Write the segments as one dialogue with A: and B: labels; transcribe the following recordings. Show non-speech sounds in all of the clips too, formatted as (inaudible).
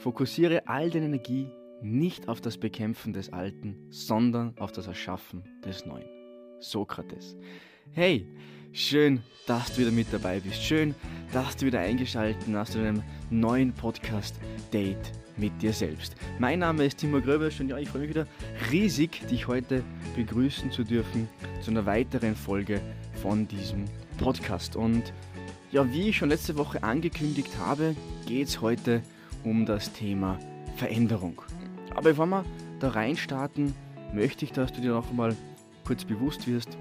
A: Fokussiere all deine Energie nicht auf das Bekämpfen des Alten, sondern auf das Erschaffen des Neuen. Sokrates. Hey, schön, dass du wieder mit dabei bist. Schön, dass du wieder eingeschaltet hast zu einem neuen Podcast Date mit dir selbst. Mein Name ist Timo Gröbers und ja, ich freue mich wieder riesig, dich heute begrüßen zu dürfen zu einer weiteren Folge von diesem Podcast. Und ja, wie ich schon letzte Woche angekündigt habe, geht es heute um das Thema Veränderung. Aber bevor wir da reinstarten, möchte ich, dass du dir noch einmal kurz bewusst wirst,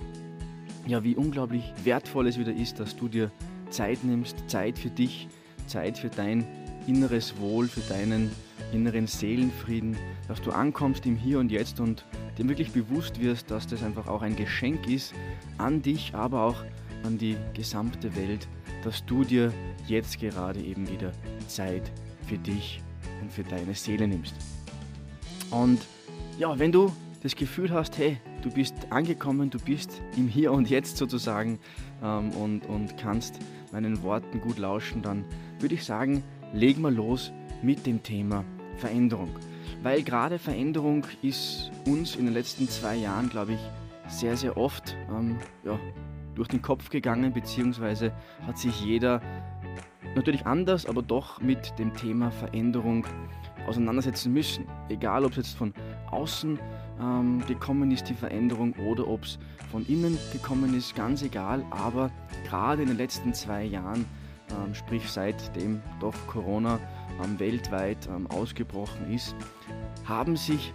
A: ja, wie unglaublich wertvoll es wieder ist, dass du dir Zeit nimmst, Zeit für dich, Zeit für dein inneres Wohl, für deinen inneren Seelenfrieden, dass du ankommst im Hier und Jetzt und dir wirklich bewusst wirst, dass das einfach auch ein Geschenk ist an dich, aber auch an die gesamte Welt, dass du dir jetzt gerade eben wieder Zeit für dich und für deine Seele nimmst. Und ja, wenn du das Gefühl hast, hey, du bist angekommen, du bist im Hier und Jetzt sozusagen ähm, und, und kannst meinen Worten gut lauschen, dann würde ich sagen, legen wir los mit dem Thema Veränderung. Weil gerade Veränderung ist uns in den letzten zwei Jahren, glaube ich, sehr, sehr oft ähm, ja, durch den Kopf gegangen, beziehungsweise hat sich jeder natürlich anders, aber doch mit dem Thema Veränderung auseinandersetzen müssen. Egal, ob es jetzt von außen ähm, gekommen ist, die Veränderung, oder ob es von innen gekommen ist, ganz egal. Aber gerade in den letzten zwei Jahren, ähm, sprich seitdem doch Corona ähm, weltweit ähm, ausgebrochen ist, haben sich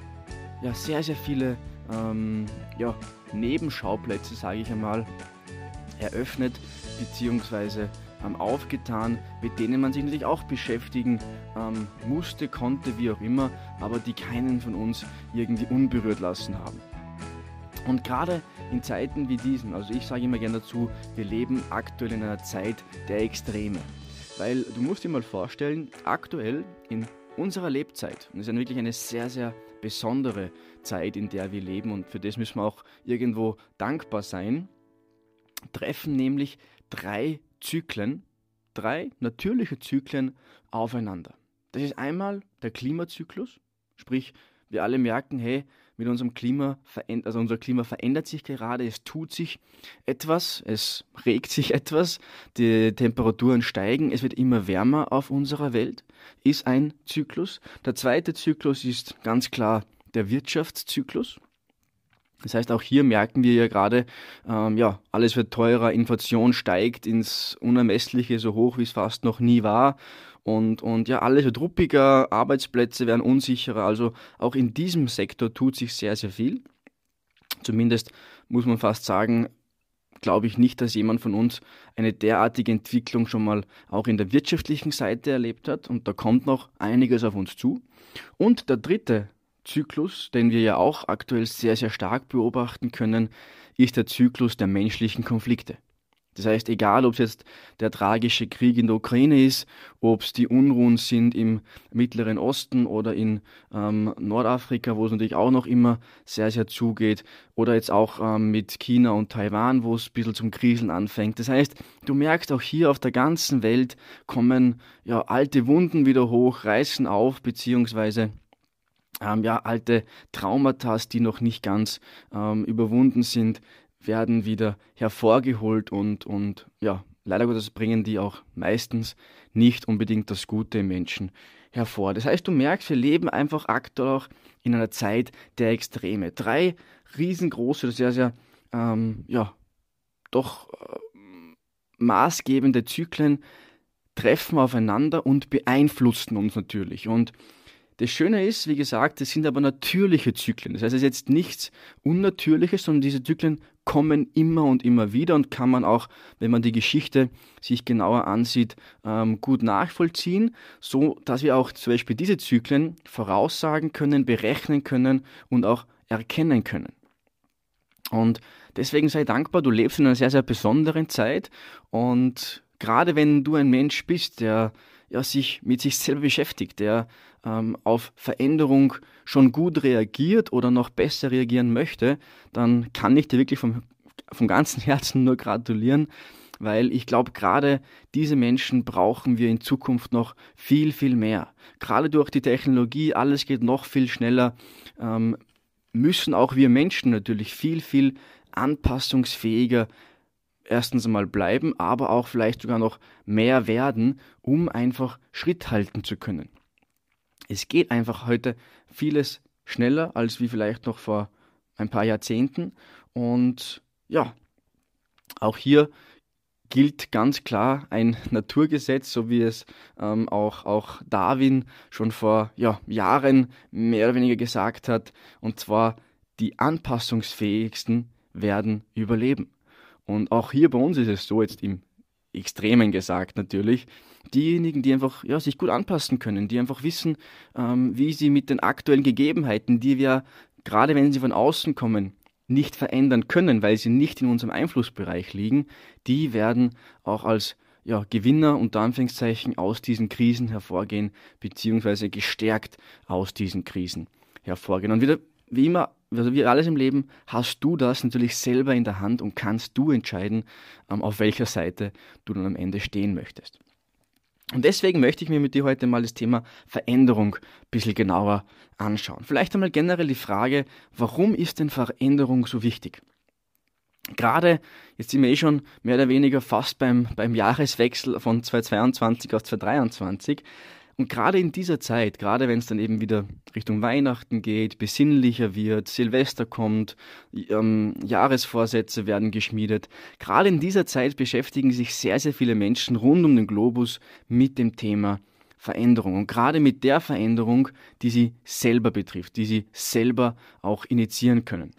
A: ja, sehr, sehr viele ähm, ja, Nebenschauplätze, sage ich einmal, eröffnet bzw. Ähm, aufgetan, mit denen man sich natürlich auch beschäftigen ähm, musste, konnte, wie auch immer, aber die keinen von uns irgendwie unberührt lassen haben. Und gerade in Zeiten wie diesen, also ich sage immer gerne dazu, wir leben aktuell in einer Zeit der Extreme. Weil du musst dir mal vorstellen, aktuell in unserer Lebzeit, und es ist ja wirklich eine sehr, sehr besondere Zeit, in der wir leben und für das müssen wir auch irgendwo dankbar sein, treffen nämlich drei Zyklen, drei natürliche Zyklen aufeinander. Das ist einmal der Klimazyklus, sprich wir alle merken, hey, mit unserem Klima, also unser Klima verändert sich gerade, es tut sich etwas, es regt sich (laughs) etwas, die Temperaturen steigen, es wird immer wärmer auf unserer Welt, ist ein Zyklus. Der zweite Zyklus ist ganz klar der Wirtschaftszyklus. Das heißt, auch hier merken wir ja gerade, ähm, ja, alles wird teurer, Inflation steigt ins Unermessliche so hoch, wie es fast noch nie war. Und, und ja, alles wird ruppiger, Arbeitsplätze werden unsicherer. Also auch in diesem Sektor tut sich sehr, sehr viel. Zumindest muss man fast sagen, glaube ich nicht, dass jemand von uns eine derartige Entwicklung schon mal auch in der wirtschaftlichen Seite erlebt hat. Und da kommt noch einiges auf uns zu. Und der dritte Zyklus, den wir ja auch aktuell sehr, sehr stark beobachten können, ist der Zyklus der menschlichen Konflikte. Das heißt, egal ob es jetzt der tragische Krieg in der Ukraine ist, ob es die Unruhen sind im Mittleren Osten oder in ähm, Nordafrika, wo es natürlich auch noch immer sehr, sehr zugeht, oder jetzt auch ähm, mit China und Taiwan, wo es ein bisschen zum Kriseln anfängt. Das heißt, du merkst auch hier auf der ganzen Welt kommen ja alte Wunden wieder hoch, reißen auf, beziehungsweise ähm, ja, alte Traumata, die noch nicht ganz ähm, überwunden sind, werden wieder hervorgeholt und, und ja, leider Gottes bringen die auch meistens nicht unbedingt das Gute im Menschen hervor. Das heißt, du merkst, wir leben einfach aktuell auch in einer Zeit der Extreme. Drei riesengroße, sehr, sehr, ähm, ja, doch äh, maßgebende Zyklen treffen aufeinander und beeinflussen uns natürlich. Und das Schöne ist, wie gesagt, es sind aber natürliche Zyklen. Das heißt, es ist jetzt nichts Unnatürliches, sondern diese Zyklen kommen immer und immer wieder und kann man auch, wenn man die Geschichte sich genauer ansieht, ähm, gut nachvollziehen, so dass wir auch zum Beispiel diese Zyklen voraussagen können, berechnen können und auch erkennen können. Und deswegen sei dankbar, du lebst in einer sehr, sehr besonderen Zeit und gerade wenn du ein Mensch bist, der ja, sich mit sich selber beschäftigt, der ähm, auf Veränderung schon gut reagiert oder noch besser reagieren möchte, dann kann ich dir wirklich vom, vom ganzen (laughs) Herzen nur gratulieren, weil ich glaube, gerade diese Menschen brauchen wir in Zukunft noch viel, viel mehr. Gerade durch die Technologie, alles geht noch viel schneller, ähm, müssen auch wir Menschen natürlich viel, viel anpassungsfähiger erstens einmal bleiben, aber auch vielleicht sogar noch mehr werden, um einfach Schritt halten zu können. Es geht einfach heute vieles schneller als wie vielleicht noch vor ein paar Jahrzehnten und ja, auch hier gilt ganz klar ein (laughs) Naturgesetz, so wie es ähm, auch, auch Darwin schon vor ja, Jahren mehr oder weniger gesagt hat, und zwar die anpassungsfähigsten werden überleben. Und auch hier bei uns ist es so, jetzt im Extremen gesagt natürlich, diejenigen, die einfach ja, sich gut anpassen können, die einfach wissen, ähm, wie sie mit den aktuellen Gegebenheiten, die wir, gerade wenn sie von außen kommen, nicht verändern können, weil sie nicht in unserem Einflussbereich liegen, die werden auch als ja, Gewinner unter Anführungszeichen aus diesen Krisen hervorgehen, beziehungsweise gestärkt aus diesen Krisen hervorgehen. Und wieder, wie immer, also wie alles im Leben, hast du das natürlich selber in der Hand und kannst du entscheiden, ähm, auf welcher Seite du dann am Ende stehen möchtest. Und deswegen möchte ich mir mit dir heute mal das Thema Veränderung ein bisschen genauer anschauen. Vielleicht einmal generell die Frage, warum ist denn Veränderung so wichtig? Gerade, jetzt sind wir eh schon mehr oder weniger fast beim, beim Jahreswechsel von 2022 auf 2023. Und gerade in dieser Zeit, gerade wenn es dann eben wieder Richtung Weihnachten geht, besinnlicher wird, Silvester kommt, ähm, Jahresvorsätze werden geschmiedet, gerade in dieser Zeit beschäftigen sich sehr, sehr viele Menschen rund um den Globus mit dem Thema Veränderung. Und gerade mit der Veränderung, die sie selber betrifft, die sie selber auch initiieren können.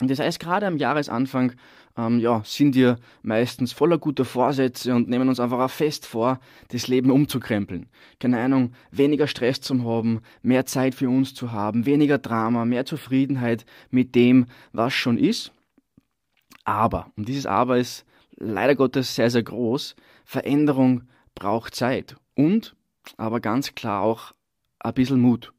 A: Und das heißt, gerade am Jahresanfang ähm, ja, sind wir meistens voller guter Vorsätze und nehmen uns einfach auch fest vor, das Leben umzukrempeln. Keine Ahnung, weniger Stress zu haben, mehr Zeit für uns zu haben, weniger Drama, mehr Zufriedenheit mit dem, was schon ist. Aber, und dieses Aber ist leider Gottes sehr, sehr groß, Veränderung braucht Zeit und, aber ganz klar auch ein bisschen Mut.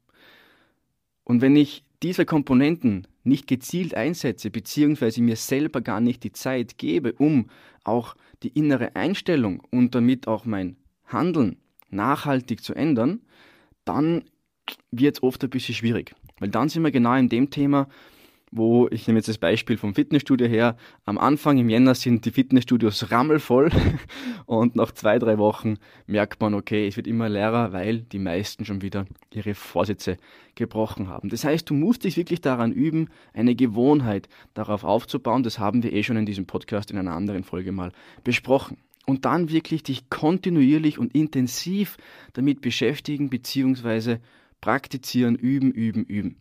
A: Und wenn ich diese Komponenten nicht gezielt einsetze, beziehungsweise mir selber gar nicht die Zeit gebe, um auch die innere Einstellung und damit auch mein Handeln nachhaltig zu ändern, dann wird es oft ein bisschen schwierig. Weil dann sind wir genau in dem Thema, wo ich nehme jetzt das Beispiel vom Fitnessstudio her. Am Anfang im Jänner sind die Fitnessstudios rammelvoll (laughs) und nach zwei, drei Wochen merkt man, okay, es wird immer leerer, weil die meisten schon wieder ihre Vorsätze gebrochen haben. Das heißt, du musst dich wirklich daran üben, eine Gewohnheit darauf aufzubauen. Das haben wir eh schon in diesem Podcast in einer anderen Folge mal besprochen. Und dann wirklich dich kontinuierlich und intensiv damit beschäftigen, beziehungsweise praktizieren, üben, üben, üben.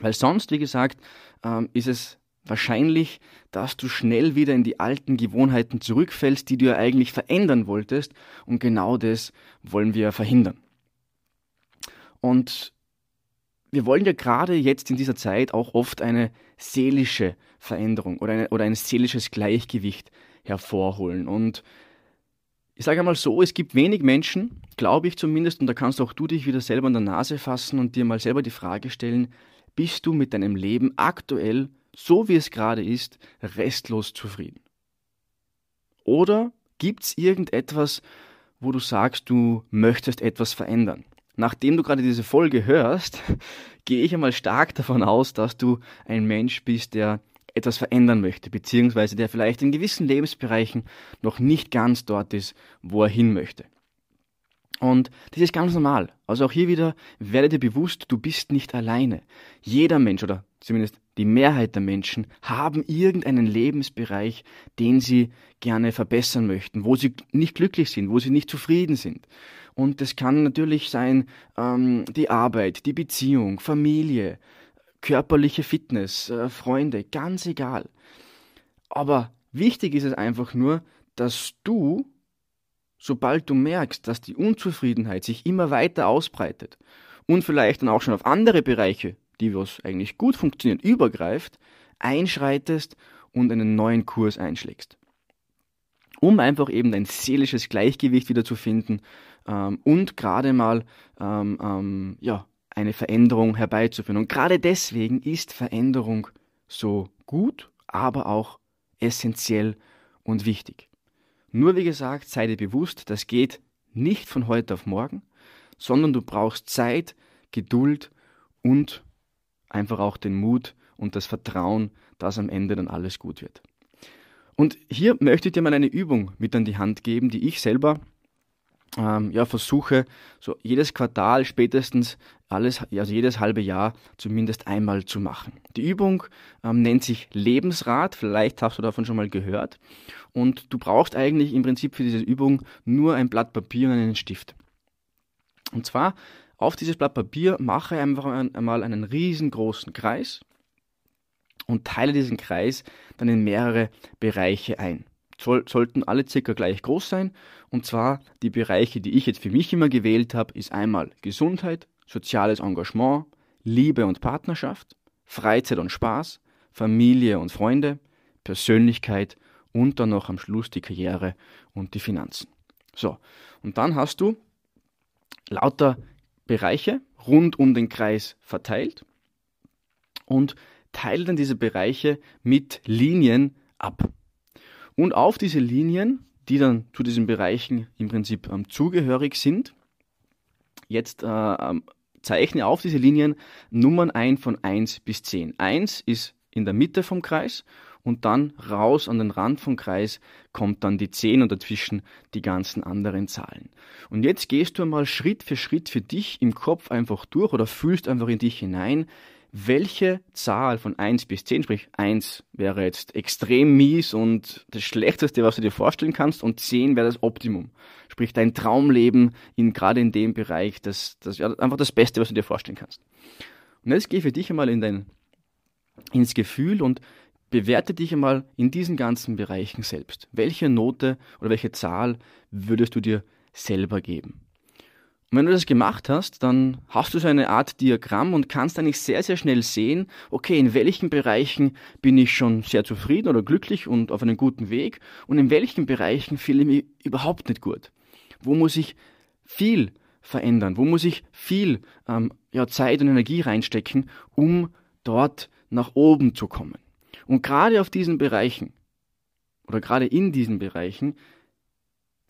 A: Weil sonst, wie gesagt, ähm, ist es wahrscheinlich, dass du schnell wieder in die alten Gewohnheiten zurückfällst, die du ja eigentlich verändern wolltest. Und genau das wollen wir verhindern. Und wir wollen ja gerade jetzt in dieser Zeit auch oft eine seelische Veränderung oder, eine, oder ein seelisches Gleichgewicht hervorholen. Und ich sage einmal so, es gibt wenig Menschen, glaube ich zumindest, und da kannst auch du dich wieder selber an der Nase fassen und dir mal selber die Frage stellen, bist du mit deinem Leben aktuell, so wie es gerade ist, restlos zufrieden? Oder gibt es irgendetwas, wo du sagst, du möchtest etwas verändern? Nachdem du gerade diese Folge hörst, (laughs) gehe ich einmal stark davon aus, dass du ein Mensch bist, der etwas verändern möchte, beziehungsweise der vielleicht in gewissen Lebensbereichen noch nicht ganz dort ist, wo er hin möchte. Und das ist ganz normal. Also auch hier wieder, werde dir bewusst, du bist nicht alleine. Jeder Mensch oder zumindest die Mehrheit der Menschen haben irgendeinen Lebensbereich, den sie gerne verbessern möchten, wo sie nicht glücklich sind, wo sie nicht zufrieden sind. Und das kann natürlich sein ähm, die Arbeit, die Beziehung, Familie, körperliche Fitness, äh, Freunde, ganz egal. Aber wichtig ist es einfach nur, dass du sobald du merkst, dass die Unzufriedenheit sich immer weiter ausbreitet und vielleicht dann auch schon auf andere Bereiche, die was eigentlich gut funktionieren, übergreift, einschreitest und einen neuen Kurs einschlägst. Um einfach eben dein seelisches Gleichgewicht wieder zu finden ähm, und gerade mal ähm, ähm, ja, eine Veränderung herbeizuführen. Und gerade deswegen ist Veränderung so gut, aber auch essentiell und wichtig. Nur wie gesagt, sei dir bewusst, das geht nicht von heute auf morgen, sondern du brauchst Zeit, Geduld und einfach auch den Mut und das Vertrauen, dass am Ende dann alles gut wird. Und hier möchte ich dir mal eine Übung mit an die Hand geben, die ich selber ähm, ja, versuche, so jedes Quartal, spätestens alles, also jedes halbe Jahr zumindest einmal zu machen. Die Übung ähm, nennt sich Lebensrat, vielleicht hast du davon schon mal gehört. Und du brauchst eigentlich im Prinzip für diese Übung nur ein Blatt Papier und einen Stift. Und zwar auf dieses Blatt Papier mache einfach einmal einen riesengroßen Kreis und teile diesen Kreis dann in mehrere Bereiche ein soll, sollten alle circa gleich groß sein. Und zwar die Bereiche, die ich jetzt für mich immer gewählt habe, ist einmal Gesundheit, soziales Engagement, Liebe und Partnerschaft, Freizeit und Spaß, Familie und Freunde, Persönlichkeit und dann noch am Schluss die Karriere und die Finanzen. So, und dann hast du lauter Bereiche rund um den Kreis verteilt und teile dann diese Bereiche mit Linien ab. Und auf diese Linien, die dann zu diesen Bereichen im Prinzip ähm, zugehörig sind, jetzt äh, ähm, zeichne auf diese Linien Nummern ein von 1 bis 10. 1 ist in der Mitte vom Kreis und dann raus an den Rand vom Kreis kommt dann die 10 und dazwischen die ganzen anderen Zahlen. Und jetzt gehst du einmal Schritt für Schritt für dich im Kopf einfach durch oder fühlst einfach in dich hinein, welche Zahl von 1 bis 10, sprich 1 wäre jetzt extrem mies und das Schlechteste, was du dir vorstellen kannst, und 10 wäre das Optimum. Sprich dein Traumleben in, gerade in dem Bereich, das, das ja, einfach das Beste, was du dir vorstellen kannst. Und jetzt geh für dich einmal in dein, ins Gefühl und bewerte dich einmal in diesen ganzen Bereichen selbst. Welche Note oder welche Zahl würdest du dir selber geben? Und wenn du das gemacht hast, dann hast du so eine Art Diagramm und kannst eigentlich sehr, sehr schnell sehen, okay, in welchen Bereichen bin ich schon sehr zufrieden oder glücklich und auf einem guten Weg und in welchen Bereichen fühle ich mich überhaupt nicht gut. Wo muss ich viel verändern? Wo muss ich viel ähm, ja, Zeit und Energie reinstecken, um dort nach oben zu kommen? Und gerade auf diesen Bereichen oder gerade in diesen Bereichen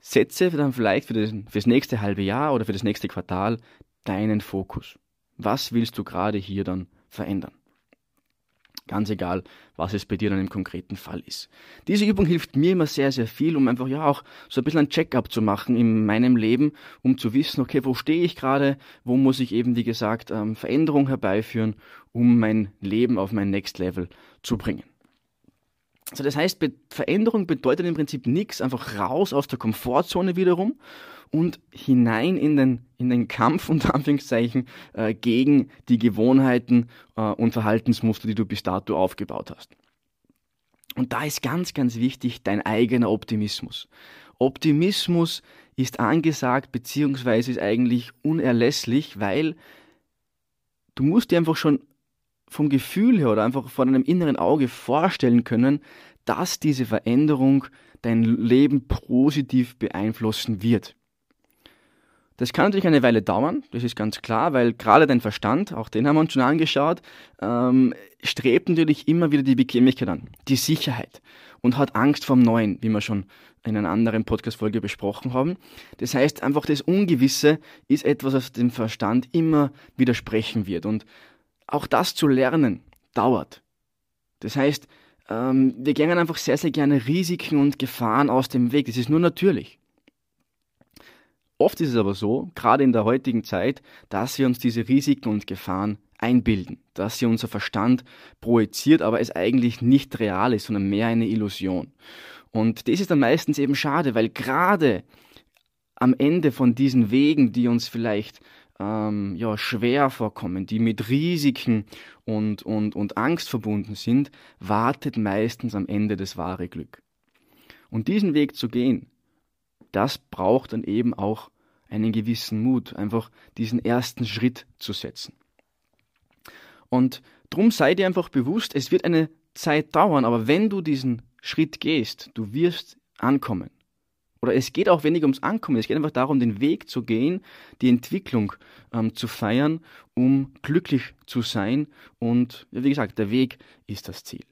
A: setze dann vielleicht für, den, für das nächste halbe Jahr oder für das nächste Quartal deinen Fokus. Was willst du gerade hier dann verändern? Ganz egal, was es bei dir dann im konkreten Fall ist. Diese Übung hilft mir immer sehr, sehr viel, um einfach ja auch so ein bisschen ein Check-up zu machen in meinem Leben, um zu wissen, okay, wo stehe ich gerade, wo muss ich eben, wie gesagt, ähm, Veränderung herbeiführen, um mein Leben auf mein Next Level zu bringen. Also das heißt, Veränderung bedeutet im Prinzip nichts, einfach raus aus der Komfortzone wiederum und hinein in den, in den Kampf, (laughs) unter Anführungszeichen, äh, gegen die Gewohnheiten äh, und Verhaltensmuster, die du bis dato aufgebaut hast. Und da ist ganz, ganz wichtig dein eigener Optimismus. Optimismus ist angesagt, beziehungsweise ist eigentlich unerlässlich, weil du musst dir einfach schon vom Gefühl her oder einfach vor deinem inneren Auge vorstellen können, dass diese Veränderung dein Leben positiv beeinflussen wird. Das kann natürlich eine Weile dauern, das ist ganz klar, weil gerade dein Verstand, auch den haben wir uns schon angeschaut, ähm, strebt natürlich immer wieder die Bequemlichkeit an, die Sicherheit und hat Angst vom Neuen, wie wir schon in einer anderen Podcast-Folge besprochen haben. Das heißt, einfach das Ungewisse ist etwas, was dem Verstand immer widersprechen wird. Und auch das zu lernen dauert. Das heißt, ähm, wir gehen einfach sehr, sehr gerne Risiken und Gefahren aus dem Weg. Das ist nur natürlich. Oft ist es aber so, gerade in der heutigen Zeit, dass wir uns diese Risiken und Gefahren einbilden, dass sie unser Verstand projiziert, aber es eigentlich nicht real ist, sondern mehr eine Illusion. Und das ist dann meistens eben schade, weil gerade am Ende von diesen Wegen, die uns vielleicht ähm, ja, schwer vorkommen, die mit Risiken und, und, und Angst verbunden sind, wartet meistens am Ende das wahre Glück. Und diesen Weg zu gehen, das braucht dann eben auch einen gewissen Mut, einfach diesen ersten Schritt zu setzen. Und drum sei dir einfach bewusst, es wird eine Zeit dauern, aber wenn du diesen Schritt gehst, du wirst ankommen. Oder es geht auch wenig ums Ankommen, es geht einfach darum, den Weg zu gehen, die Entwicklung ähm, zu feiern, um glücklich zu sein. Und wie gesagt, der Weg ist das Ziel.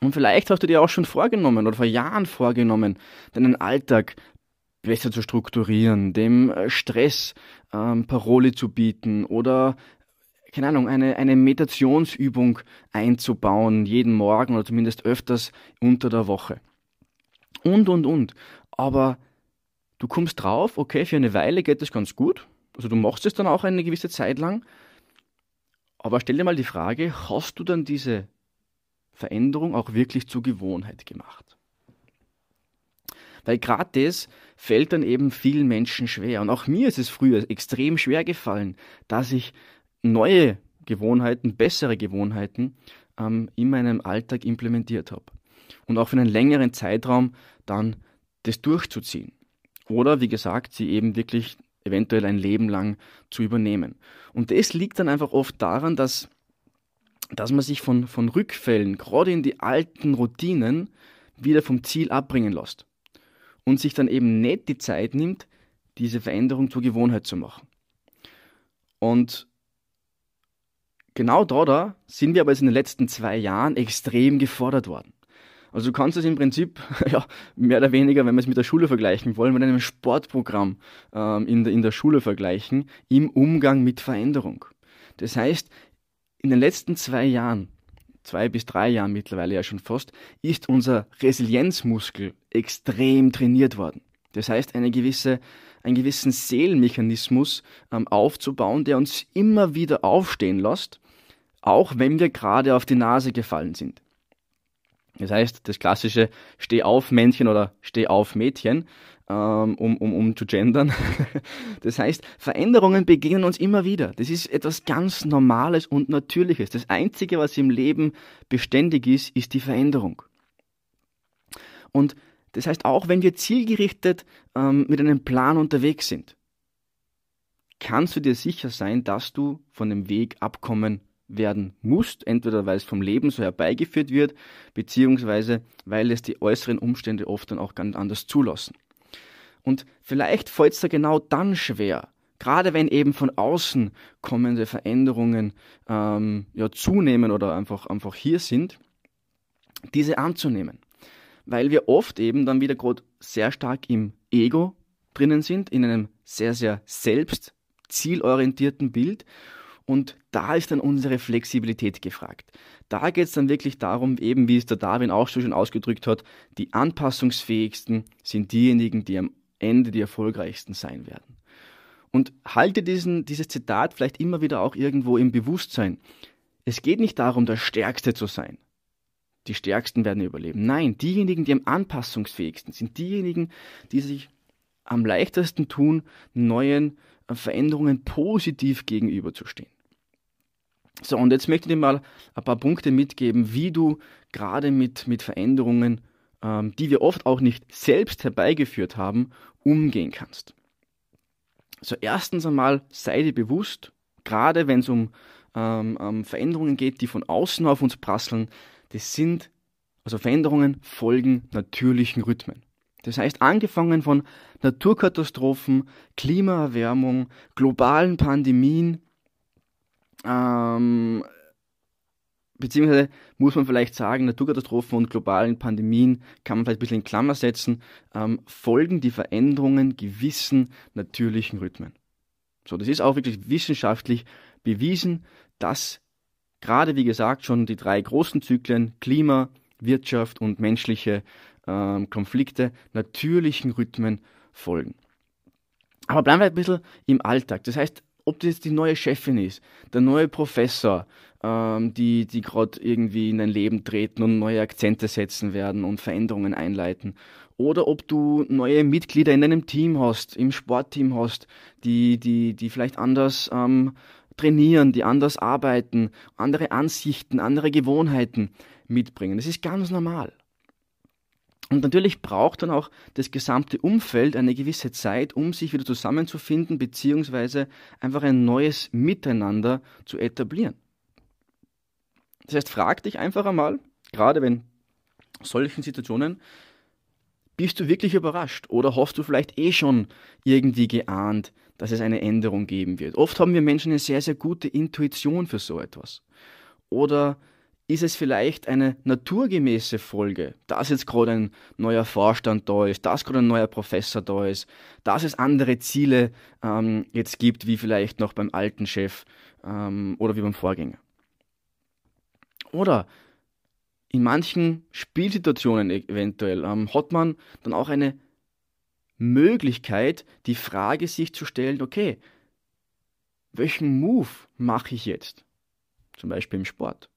A: Und vielleicht hast du dir auch schon vorgenommen oder vor Jahren vorgenommen, deinen Alltag besser zu strukturieren, dem äh, Stress ähm, Parole zu bieten oder keine Ahnung, eine, eine Meditationsübung einzubauen, jeden Morgen oder zumindest öfters unter der Woche. Und, und, und. Aber du kommst drauf, okay, für eine Weile geht das ganz gut. Also du machst es dann auch eine gewisse Zeit lang. Aber stell dir mal die Frage, hast du dann diese Veränderung auch wirklich zur Gewohnheit gemacht? Weil gerade das fällt dann eben vielen Menschen schwer. Und auch mir ist es früher extrem schwer gefallen, dass ich neue Gewohnheiten, bessere Gewohnheiten ähm, in meinem Alltag implementiert habe. Und auch für einen längeren Zeitraum dann das durchzuziehen. Oder wie gesagt, sie eben wirklich eventuell ein Leben lang zu übernehmen. Und das liegt dann einfach oft daran, dass, dass man sich von, von Rückfällen, gerade in die alten Routinen, wieder vom Ziel abbringen lässt. Und sich dann eben nicht die Zeit nimmt, diese Veränderung zur Gewohnheit zu machen. Und genau da, da sind wir aber in den letzten zwei Jahren extrem gefordert worden. Also du kannst es im Prinzip, (laughs) ja, mehr oder weniger, wenn wir es mit der Schule vergleichen wollen, mit einem Sportprogramm ähm, in, der, in der Schule vergleichen, im Umgang mit Veränderung. Das heißt, in den letzten zwei Jahren, zwei bis drei Jahren mittlerweile ja schon fast, ist unser Resilienzmuskel extrem trainiert worden. Das heißt, eine gewisse, einen gewissen Seelenmechanismus ähm, aufzubauen, der uns immer wieder aufstehen lässt, auch wenn wir gerade auf die Nase gefallen sind. Das heißt, das klassische Steh auf Männchen oder Steh auf Mädchen, ähm, um, um, um zu gendern. (laughs) Das heißt, Veränderungen begegnen uns immer wieder. Das ist etwas ganz Normales und Natürliches. Das Einzige, was im Leben beständig ist, ist die Veränderung. Und das heißt, auch wenn wir zielgerichtet ähm, mit einem Plan unterwegs sind, kannst du dir sicher sein, dass du von dem Weg abkommen werden musst, entweder weil es vom Leben so herbeigeführt wird, beziehungsweise weil es die äußeren Umstände oft dann auch ganz anders zulassen. Und vielleicht fällt es da genau dann schwer, gerade wenn eben von außen kommende Veränderungen ähm, ja, zunehmen oder einfach, einfach hier sind, diese anzunehmen. Weil wir oft eben dann wieder gerade sehr stark im Ego drinnen sind, in einem sehr, sehr selbst zielorientierten Bild und da ist dann unsere Flexibilität gefragt. Da geht es dann wirklich darum, eben wie es der Darwin auch schon ausgedrückt hat, die anpassungsfähigsten sind diejenigen, die am Ende die erfolgreichsten sein werden. Und halte diesen, dieses Zitat vielleicht immer wieder auch irgendwo im Bewusstsein. Es geht nicht darum, der Stärkste zu sein. Die Stärksten werden überleben. Nein, diejenigen, die am anpassungsfähigsten sind, diejenigen, die sich am leichtesten tun, neuen Veränderungen positiv gegenüberzustehen. So, und jetzt möchte ich dir mal ein paar Punkte mitgeben, wie du gerade mit, mit Veränderungen, ähm, die wir oft auch nicht selbst herbeigeführt haben, umgehen kannst. So, erstens einmal sei dir bewusst, gerade wenn es um ähm, ähm, Veränderungen geht, die von außen auf uns prasseln, das sind, also Veränderungen folgen natürlichen Rhythmen. Das heißt, angefangen von Naturkatastrophen, Klimaerwärmung, globalen Pandemien, ähm, beziehungsweise muss man vielleicht sagen, Naturkatastrophen und globalen Pandemien kann man vielleicht ein bisschen in Klammer setzen, ähm, folgen die Veränderungen gewissen natürlichen Rhythmen. So, das ist auch wirklich wissenschaftlich bewiesen, dass gerade wie gesagt schon die drei großen Zyklen Klima, Wirtschaft und menschliche ähm, Konflikte natürlichen Rhythmen folgen. Aber bleiben wir ein bisschen im Alltag. Das heißt, ob das die neue Chefin ist, der neue Professor, ähm, die, die gerade irgendwie in dein Leben treten und neue Akzente setzen werden und Veränderungen einleiten. Oder ob du neue Mitglieder in deinem Team hast, im Sportteam hast, die, die, die vielleicht anders ähm, trainieren, die anders arbeiten, andere Ansichten, andere Gewohnheiten mitbringen. Das ist ganz normal. Und natürlich braucht dann auch das gesamte Umfeld eine gewisse Zeit, um sich wieder zusammenzufinden, beziehungsweise einfach ein neues Miteinander zu etablieren. Das heißt, frag dich einfach einmal, gerade wenn solchen Situationen, bist du wirklich überrascht oder hast du vielleicht eh schon irgendwie geahnt, dass es eine Änderung geben wird? Oft haben wir Menschen eine sehr, sehr gute Intuition für so etwas. Oder ist es vielleicht eine naturgemäße Folge, dass jetzt gerade ein neuer Vorstand da ist, dass gerade ein neuer Professor da ist, dass es andere Ziele ähm, jetzt gibt, wie vielleicht noch beim alten Chef ähm, oder wie beim Vorgänger. Oder in manchen Spielsituationen e-, eventuell ähm, hat man dann auch eine Möglichkeit, die Frage sich zu stellen, okay, welchen Move mache ich jetzt? Zum Beispiel im Sport.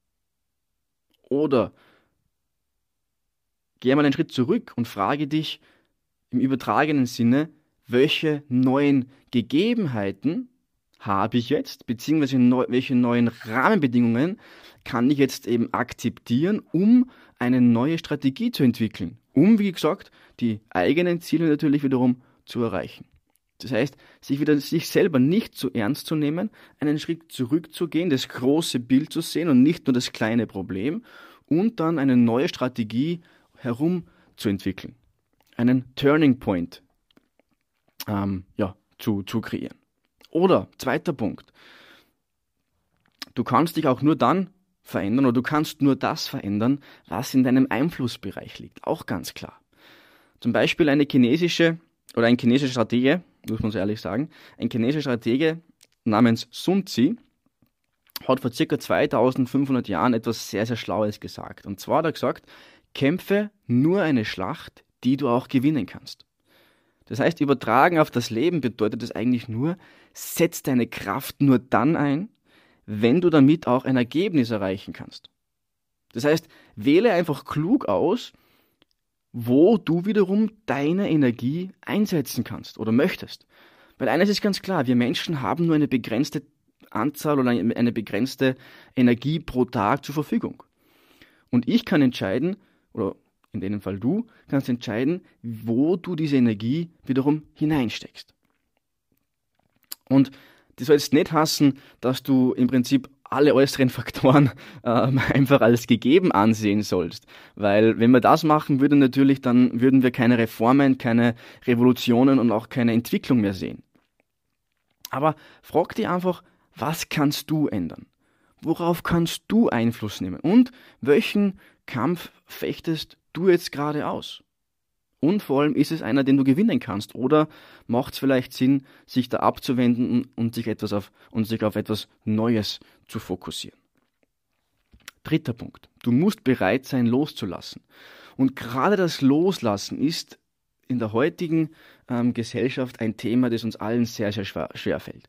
A: Oder geh mal einen Schritt zurück und frage dich im übertragenen Sinne, welche neuen Gegebenheiten habe ich jetzt, beziehungsweise neu, welche neuen Rahmenbedingungen kann ich jetzt eben akzeptieren, um eine neue Strategie zu entwickeln, um, wie gesagt, die eigenen Ziele natürlich wiederum zu erreichen. Das heißt, sich wieder sich selber nicht zu ernst zu nehmen, einen Schritt zurückzugehen, das große Bild zu sehen und nicht nur das kleine Problem und dann eine neue Strategie herumzuentwickeln, einen Turning Point ähm, ja, zu, zu kreieren. Oder zweiter Punkt, du kannst dich auch nur dann verändern oder du kannst nur das verändern, was in deinem Einflussbereich liegt. Auch ganz klar. Zum Beispiel eine chinesische oder ein chinesischer Stratege, muss man so ehrlich sagen, ein chinesischer Stratege namens Sun Tzu hat vor circa 2500 Jahren etwas sehr, sehr Schlaues gesagt. Und zwar hat er gesagt, kämpfe nur eine Schlacht, die du auch gewinnen kannst. Das heißt, übertragen auf das Leben bedeutet es eigentlich nur, setz deine Kraft nur dann ein, wenn du damit auch ein Ergebnis erreichen kannst. Das heißt, wähle einfach klug aus, wo du wiederum deine Energie einsetzen kannst oder möchtest. Weil eines ist ganz klar, wir Menschen haben nur eine begrenzte Anzahl oder eine begrenzte Energie pro Tag zur Verfügung. Und ich kann entscheiden, oder in dem Fall du, kannst entscheiden, wo du diese Energie wiederum hineinsteckst. Und das soll jetzt nicht hassen, dass du im Prinzip alle äußeren Faktoren ähm, (laughs) einfach als gegeben ansehen sollst. Weil wenn wir das machen würden, natürlich, dann würden wir keine Reformen, keine Revolutionen und auch keine Entwicklung mehr sehen. Aber frag dich einfach, was kannst du ändern? Worauf kannst du Einfluss nehmen? Und welchen Kampf fechtest du jetzt gerade aus? Und vor allem ist es einer, den du gewinnen kannst? Oder macht es vielleicht Sinn, sich da abzuwenden und sich, etwas auf, und sich auf etwas Neues zu fokussieren? Dritter Punkt. Du musst bereit sein, loszulassen. Und gerade das Loslassen ist in der heutigen ähm, Gesellschaft ein Thema, das uns allen sehr, sehr schwer, schwer fällt.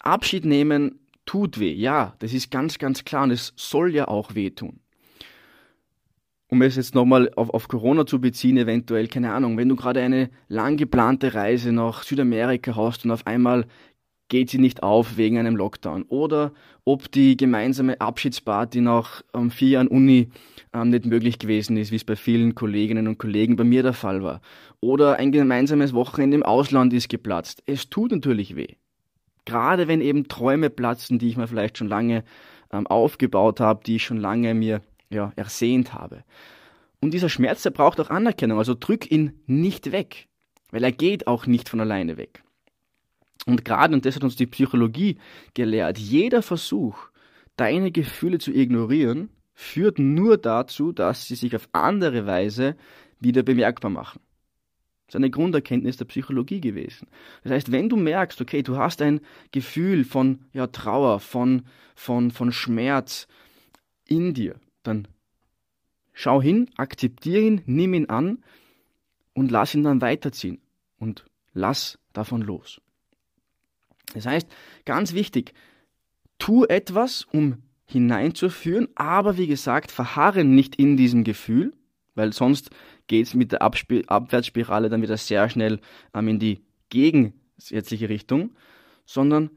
A: Abschied nehmen tut weh, ja, das ist ganz, ganz klar und es soll ja auch wehtun. Um es jetzt nochmal auf, auf Corona zu beziehen, eventuell, keine Ahnung, wenn du gerade eine lang geplante Reise nach Südamerika hast und auf einmal geht sie nicht auf wegen einem Lockdown. Oder ob die gemeinsame Abschiedsparty nach ähm, vier Jahren Uni ähm, nicht möglich gewesen ist, wie es bei vielen Kolleginnen und Kollegen bei mir der Fall war. Oder ein gemeinsames Wochenende im Ausland ist geplatzt. Es tut natürlich weh. Gerade wenn eben Träume platzen, die ich mir vielleicht schon lange ähm, aufgebaut habe, die ich schon lange mir ja, ersehnt habe. Und dieser Schmerz, der braucht auch Anerkennung. Also drück ihn nicht weg, weil er geht auch nicht von alleine weg. Und gerade, und das hat uns die Psychologie gelehrt, jeder Versuch, deine Gefühle zu ignorieren, führt nur dazu, dass sie sich auf andere Weise wieder bemerkbar machen. Das ist eine Grunderkenntnis der Psychologie gewesen. Das heißt, wenn du merkst, okay, du hast ein Gefühl von ja, Trauer, von, von, von Schmerz in dir, dann schau hin, akzeptiere ihn, nimm ihn an und lass ihn dann weiterziehen und lass davon los. Das heißt, ganz wichtig, tu etwas, um hineinzuführen, aber wie gesagt, verharre nicht in diesem Gefühl, weil sonst geht es mit der Absp Abwärtsspirale dann wieder sehr schnell ähm, in die gegensätzliche Richtung, sondern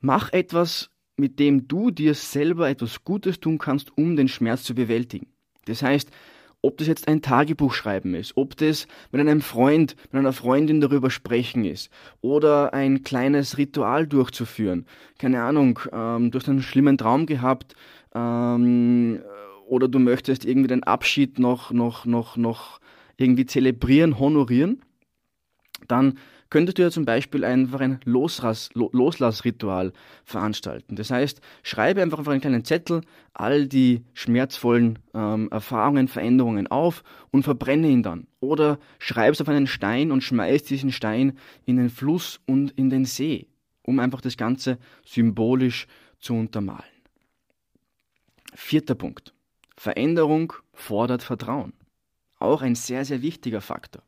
A: mach etwas, mit dem du dir selber etwas Gutes tun kannst, um den Schmerz zu bewältigen. Das heißt, ob das jetzt ein Tagebuch schreiben ist, ob das mit einem Freund, mit einer Freundin darüber sprechen ist oder ein kleines Ritual durchzuführen. Keine Ahnung, ähm, du hast einen schlimmen Traum gehabt, ähm, oder du möchtest irgendwie den Abschied noch, noch, noch, noch irgendwie zelebrieren, honorieren, dann könntest du ja zum Beispiel einfach ein Loslass, Loslassritual veranstalten. Das heißt, schreibe einfach auf einen kleinen Zettel all die schmerzvollen ähm, Erfahrungen, Veränderungen auf und verbrenne ihn dann. Oder schreib es auf einen Stein und schmeiß diesen Stein in den Fluss und in den See, um einfach das Ganze symbolisch zu untermalen. Vierter Punkt. Veränderung fordert Vertrauen. Auch ein sehr, sehr wichtiger Faktor.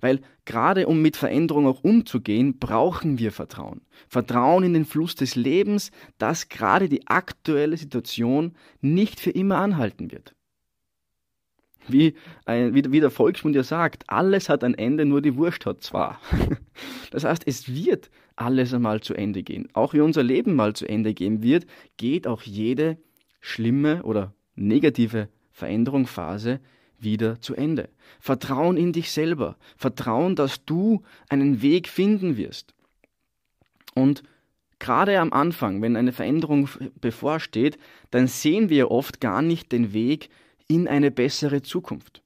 A: Weil gerade um mit Veränderung auch umzugehen, brauchen wir Vertrauen. Vertrauen in den Fluss des Lebens, dass gerade die aktuelle Situation nicht für immer anhalten wird. Wie, ein, wie, der Volksmund ja sagt, alles hat ein Ende, nur die Wurst hat zwar. (laughs) Das heißt, es wird alles einmal zu Ende gehen. Auch wie unser Leben mal zu Ende gehen wird, geht auch jede schlimme oder negative Veränderung, Phase wieder zu Ende. Vertrauen in dich selber. Vertrauen, dass du einen Weg finden wirst. Und gerade am Anfang, wenn eine Veränderung bevorsteht, dann sehen wir oft gar nicht den Weg in eine bessere Zukunft.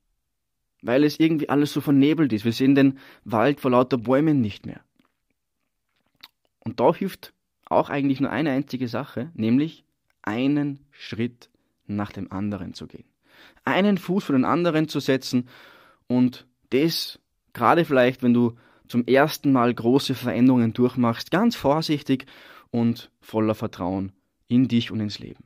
A: Weil es irgendwie alles so vernebelt ist. Wir sehen den Wald vor lauter Bäumen nicht mehr. Und da hilft auch eigentlich nur eine einzige Sache, nämlich einen Schritt nach dem anderen zu gehen einen Fuß für den anderen zu setzen und das gerade vielleicht, wenn du zum ersten Mal große Veränderungen durchmachst, ganz vorsichtig und voller Vertrauen in dich und ins Leben.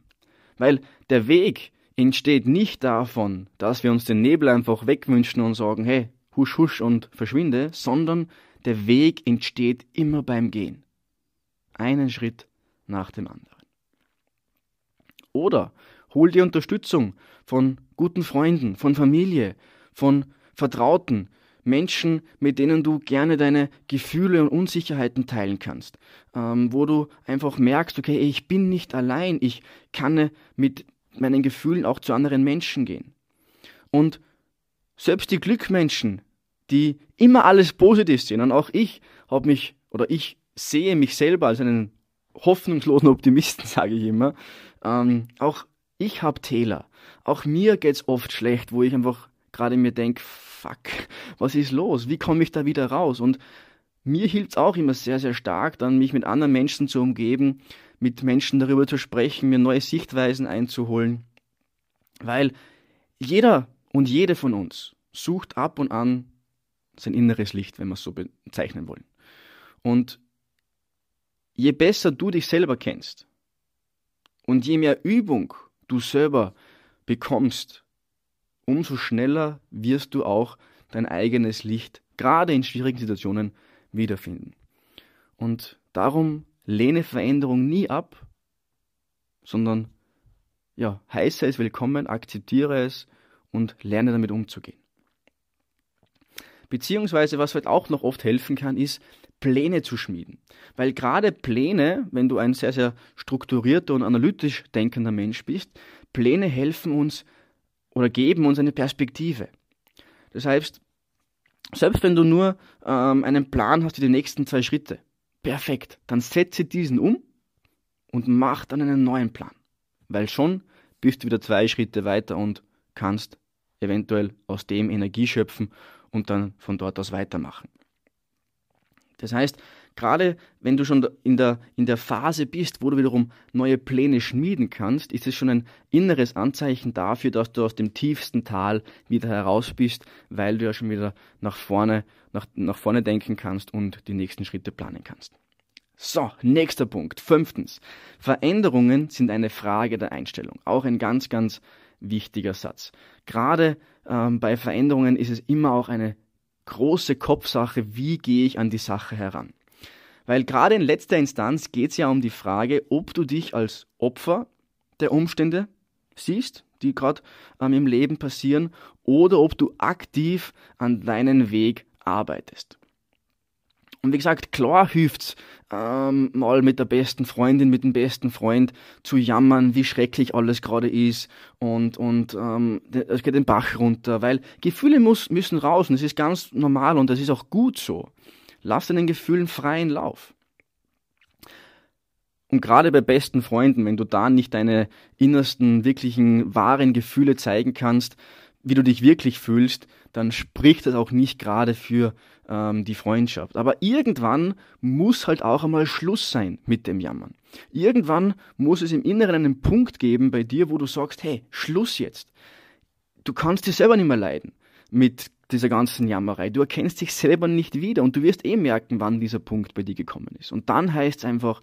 A: Weil der Weg entsteht nicht davon, dass wir uns den Nebel einfach wegwünschen und sagen, hey, husch, husch und verschwinde, sondern der Weg entsteht immer beim Gehen. Einen Schritt nach dem anderen. Oder hol dir Unterstützung von guten Freunden, von Familie, von Vertrauten, Menschen, mit denen du gerne deine Gefühle und Unsicherheiten teilen kannst, ähm, wo du einfach merkst, okay, ich bin nicht allein, ich kann mit meinen Gefühlen auch zu anderen Menschen gehen. Und selbst die Glückmenschen, die immer alles positiv sehen, und auch ich habe mich oder ich sehe mich selber als einen hoffnungslosen Optimisten, (laughs) sage ich immer, ähm, auch ich habe Täler. Auch mir geht's oft schlecht, wo ich einfach gerade mir denke, fuck, was ist los? Wie komme ich da wieder raus? Und mir hilft's auch immer sehr, sehr stark, dann mich mit anderen Menschen zu umgeben, mit Menschen darüber zu sprechen, mir neue Sichtweisen einzuholen. Weil jeder und jede von uns sucht ab und an sein inneres Licht, wenn wir es so bezeichnen wollen. Und je besser du dich selber kennst und je mehr Übung du selber bekommst, umso schneller wirst du auch dein eigenes Licht, gerade in schwierigen Situationen, wiederfinden. Und darum lehne Veränderung nie ab, sondern ja, heiße es willkommen, akzeptiere es und lerne damit umzugehen. Beziehungsweise, was vielleicht auch noch oft helfen kann, ist, Pläne zu schmieden. Weil gerade Pläne, wenn du ein sehr, sehr strukturierter und analytisch denkender Mensch bist, Pläne helfen uns oder geben uns eine Perspektive. Das heißt, selbst wenn du nur ähm, einen Plan hast für die nächsten zwei Schritte, perfekt, dann setze diesen um und mach dann einen neuen Plan. Weil schon bist du wieder zwei Schritte weiter und kannst eventuell aus dem Energie schöpfen und dann von dort aus weitermachen. Das heißt, gerade wenn du schon in der, in der Phase bist, wo du wiederum neue Pläne schmieden kannst, ist es schon ein inneres Anzeichen dafür, dass du aus dem tiefsten Tal wieder heraus bist, weil du ja schon wieder nach vorne, nach, nach vorne denken kannst und die nächsten Schritte planen kannst. So, nächster Punkt. Fünftens. Veränderungen sind eine Frage der Einstellung. Auch ein ganz, ganz wichtiger Satz. Gerade ähm, bei Veränderungen ist es immer auch eine große Kopfsache, wie gehe ich an die Sache heran. Weil gerade in letzter Instanz geht es ja um die Frage, ob du dich als Opfer der Umstände siehst, die gerade ähm, im Leben passieren, oder ob du aktiv an deinen Weg arbeitest. Und wie gesagt, klar hilft's, ähm, mal mit der besten Freundin, mit dem besten Freund zu jammern, wie schrecklich alles gerade ist und, und ähm, es geht den Bach runter, weil Gefühle muss, müssen raus und das ist ganz normal und das ist auch gut so. Lass deinen Gefühlen freien Lauf. Und gerade bei besten Freunden, wenn du da nicht deine innersten, wirklichen, wahren Gefühle zeigen kannst, wie du dich wirklich fühlst, dann spricht das auch nicht gerade für ähm, die Freundschaft. Aber irgendwann muss halt auch einmal Schluss sein mit dem Jammern. Irgendwann muss es im Inneren einen Punkt geben bei dir, wo du sagst, hey, Schluss jetzt. Du kannst dich selber nicht mehr leiden mit dieser ganzen Jammerei. Du erkennst dich selber nicht wieder und du wirst eh merken, wann dieser Punkt bei dir gekommen ist. Und dann heißt es einfach,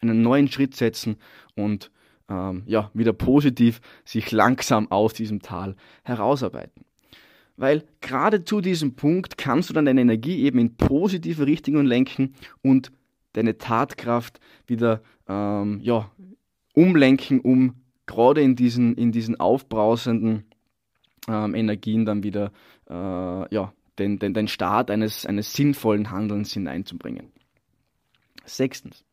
A: einen neuen Schritt setzen und ähm, ja, wieder positiv sich langsam aus diesem Tal herausarbeiten. Weil gerade zu diesem Punkt kannst du dann deine Energie eben in positive Richtungen lenken und deine Tatkraft wieder ähm, ja, umlenken, um gerade in diesen, in diesen aufbrausenden ähm, Energien dann wieder äh, ja, den, den, den Start eines, eines sinnvollen Handelns hineinzubringen. Sechstens.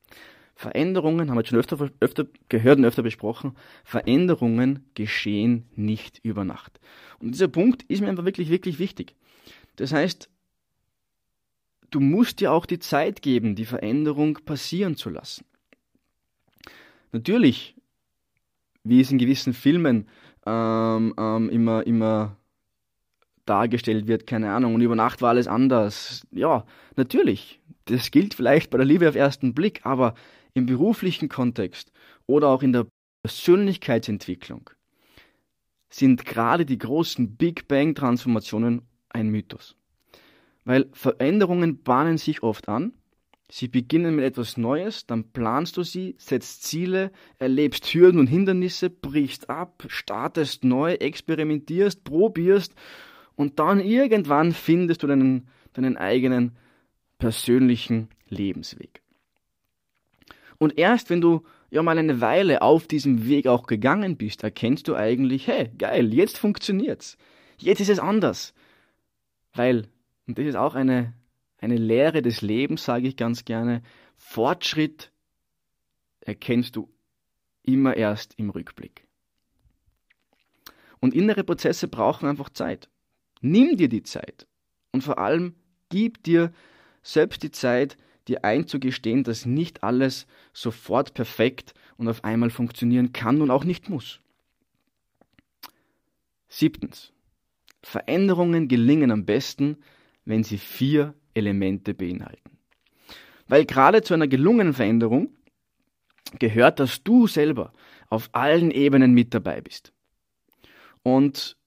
A: Veränderungen, haben wir schon öfter, öfter gehört und öfter besprochen, Veränderungen geschehen nicht über Nacht. Und dieser Punkt ist mir einfach wirklich, wirklich wichtig. Das heißt, du musst dir auch die Zeit geben, die Veränderung passieren zu lassen. Natürlich, wie es in gewissen Filmen ähm, ähm, immer, immer dargestellt wird, keine Ahnung, und über Nacht war alles anders. Ja, natürlich, das gilt vielleicht bei der Liebe auf ersten Blick, aber im beruflichen Kontext oder auch in der Persönlichkeitsentwicklung sind gerade die großen Big Bang-Transformationen ein Mythos. Weil Veränderungen bahnen sich oft an, sie beginnen mit etwas Neues, dann planst du sie, setzt Ziele, erlebst Hürden und Hindernisse, brichst ab, startest neu, experimentierst, probierst und dann irgendwann findest du deinen, deinen eigenen persönlichen Lebensweg. Und erst wenn du ja mal eine Weile auf diesem Weg auch gegangen bist, erkennst du eigentlich, hey, geil, jetzt funktioniert's. Jetzt ist es anders. Weil, und das ist auch eine, eine Lehre des Lebens, sage ich ganz gerne, Fortschritt erkennst du immer erst im Rückblick. Und innere Prozesse brauchen einfach Zeit. Nimm dir die Zeit. Und vor allem gib dir selbst die Zeit, dir einzugestehen, dass nicht alles sofort perfekt und auf einmal funktionieren kann und auch nicht muss. Siebtens. Veränderungen gelingen am besten, wenn sie vier Elemente beinhalten. Weil gerade zu einer gelungenen Veränderung gehört, dass du selber auf allen Ebenen mit dabei bist. Und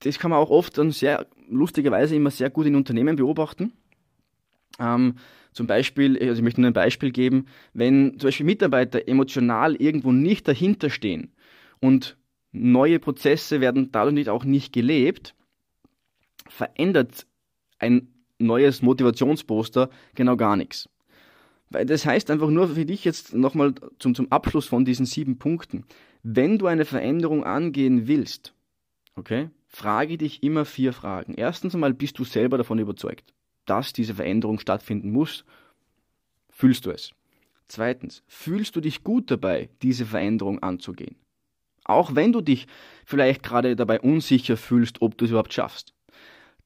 A: das kann man auch oft dann sehr lustigerweise immer sehr gut in Unternehmen beobachten. Ähm, zum Beispiel, also ich möchte nur ein Beispiel geben, wenn zum Beispiel Mitarbeiter emotional irgendwo nicht dahinter stehen und neue Prozesse werden dadurch auch nicht gelebt, verändert ein neues Motivationsposter genau gar nichts. Weil das heißt einfach nur für dich jetzt nochmal zum, zum Abschluss von diesen sieben Punkten. Wenn du eine Veränderung angehen willst, okay, frage dich immer vier Fragen. Erstens einmal, bist du selber davon überzeugt? Dass diese Veränderung stattfinden muss, fühlst du es. Zweitens, fühlst du dich gut dabei, diese Veränderung anzugehen? Auch wenn du dich vielleicht gerade dabei unsicher fühlst, ob du es überhaupt schaffst.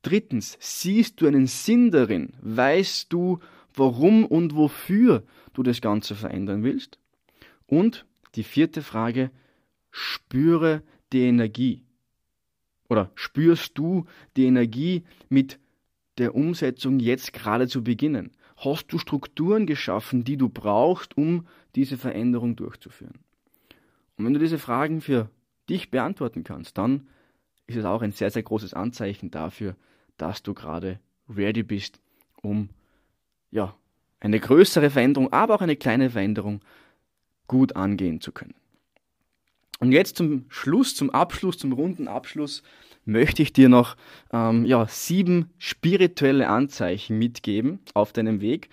A: Drittens, siehst du einen Sinn darin? Weißt du, warum und wofür du das Ganze verändern willst? Und die vierte Frage, spüre die Energie. Oder spürst du die Energie, mit der Umsetzung jetzt gerade zu beginnen? Hast du Strukturen geschaffen, die du brauchst, um diese Veränderung durchzuführen? Und wenn du diese Fragen für dich beantworten kannst, dann ist es auch ein sehr, sehr großes Anzeichen dafür, dass du gerade ready bist, um ja, eine größere Veränderung, aber auch eine kleine Veränderung gut angehen zu können. Und jetzt zum Schluss, zum Abschluss, zum runden Abschluss möchte ich dir noch ähm, ja, sieben spirituelle Anzeichen mitgeben auf deinem Weg,